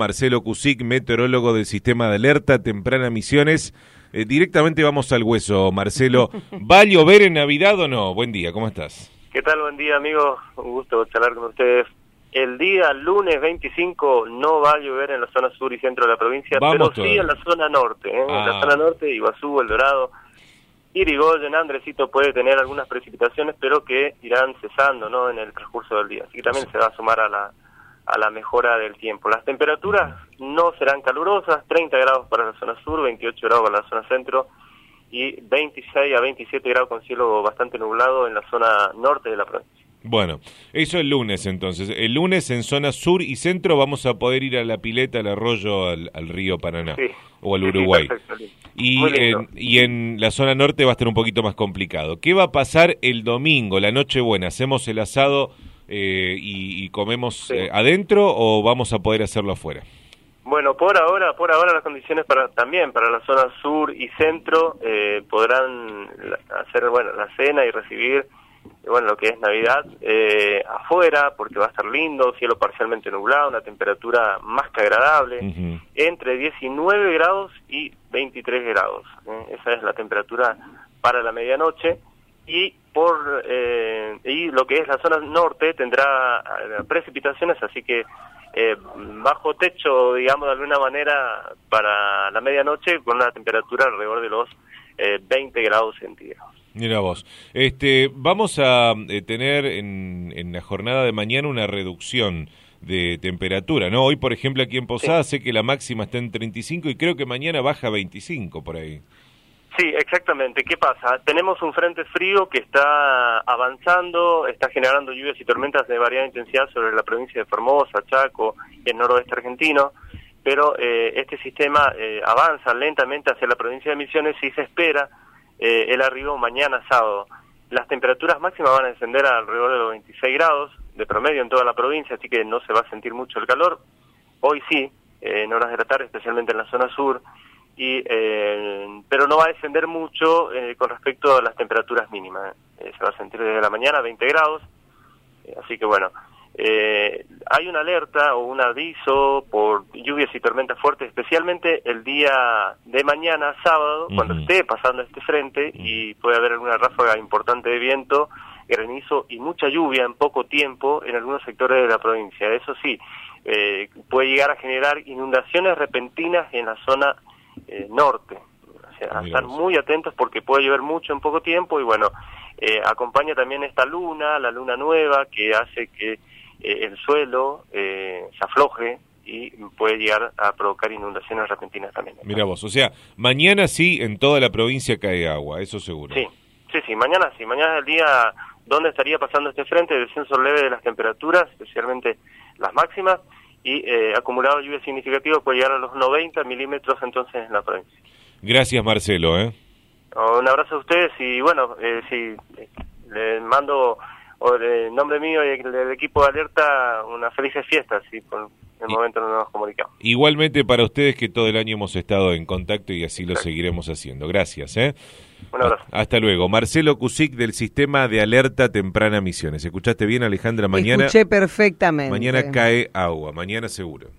Marcelo Cusic, meteorólogo del sistema de alerta temprana Misiones. Eh, directamente vamos al hueso, Marcelo. ¿Va a llover en Navidad o no? Buen día, ¿cómo estás? ¿Qué tal? Buen día, amigos. Un gusto charlar con ustedes. El día lunes 25 no va a llover en la zona sur y centro de la provincia, Vamos pero sí en la zona norte. ¿eh? En Ah. la zona norte, Iguazú, El Dorado, Irigoyen, Andresito puede tener algunas precipitaciones, pero que irán cesando ¿no? en el transcurso del día. Así que también se va a sumar a la, a la mejora del tiempo. Las temperaturas no serán calurosas, 30 grados para la zona sur, 28 grados para la zona centro y 26 a 27 grados con cielo bastante nublado en la zona norte de la provincia. Bueno, eso el lunes entonces. El lunes en zona sur y centro vamos a poder ir a la pileta, al arroyo, al, al río Paraná Sí. o al sí, Uruguay. perfecto, y, en, y en la zona norte va a estar un poquito más complicado. ¿Qué va a pasar el domingo, la noche buena? ¿Hacemos el asado eh, y, y comemos Sí. eh, adentro o vamos a poder hacerlo afuera? Bueno, por ahora, por ahora las condiciones para también para la zona sur y centro eh, podrán hacer bueno la cena y recibir bueno lo que es Navidad eh, afuera porque va a estar lindo, cielo parcialmente nublado, una temperatura más que agradable entre 19 grados y 23 grados. ¿eh? Esa es la temperatura para la medianoche y por eh, y lo que es la zona norte tendrá eh, precipitaciones, así que eh, bajo techo, digamos de alguna manera, para la medianoche con una temperatura alrededor de los eh, 20 grados centígrados. Mira vos, este, vamos a eh, tener en, en la jornada de mañana una reducción de temperatura, ¿no? Hoy, por ejemplo, aquí en Posada sé que la máxima está en 35 y creo que mañana baja a 25 por ahí. Sí, exactamente. ¿Qué pasa? Tenemos un frente frío que está avanzando, está generando lluvias y tormentas de variada intensidad sobre la provincia de Formosa, Chaco y el noroeste argentino, pero eh, este sistema eh, avanza lentamente hacia la provincia de Misiones y se espera eh, el arribo mañana sábado. Las temperaturas máximas van a descender alrededor de los 26 grados de promedio en toda la provincia, así que no se va a sentir mucho el calor. Hoy sí, eh, en horas de la tarde, especialmente en la zona sur, y eh, pero no va a descender mucho eh, con respecto a las temperaturas mínimas. Eh, se va a sentir desde la mañana 20 grados, eh, así que bueno, eh, hay una alerta o un aviso por lluvias y tormentas fuertes, especialmente el día de mañana, sábado, cuando esté pasando este frente y puede haber alguna ráfaga importante de viento, granizo y mucha lluvia en poco tiempo en algunos sectores de la provincia. Eso sí, eh, puede llegar a generar inundaciones repentinas en la zona eh, norte. O sea, estar muy atentos porque puede llover mucho en poco tiempo y bueno, eh, acompaña también esta luna, la luna nueva, que hace que eh, el suelo eh, se afloje y puede llegar a provocar inundaciones repentinas también. Mira vos, o sea, mañana sí en toda la provincia cae agua, eso seguro. Sí, sí, sí, mañana sí, mañana es el día donde estaría pasando este frente, descenso leve de las temperaturas, especialmente las máximas, y eh, acumulado lluvia significativo puede llegar a los 90 milímetros entonces en la provincia. Gracias Marcelo, ¿eh? Un abrazo a ustedes y bueno, eh, sí, eh, le mando o en nombre mío y del equipo de alerta unas felices fiestas, y por el Y- momento no nos comunicamos. Igualmente para ustedes que todo el año hemos estado en contacto y así lo seguiremos haciendo. Gracias, ¿eh? Un abrazo. Hasta luego. Marcelo Cusic del sistema de alerta temprana Misiones. ¿Escuchaste bien, Alejandra? Mañana, Escuché perfectamente. mañana cae agua, mañana seguro.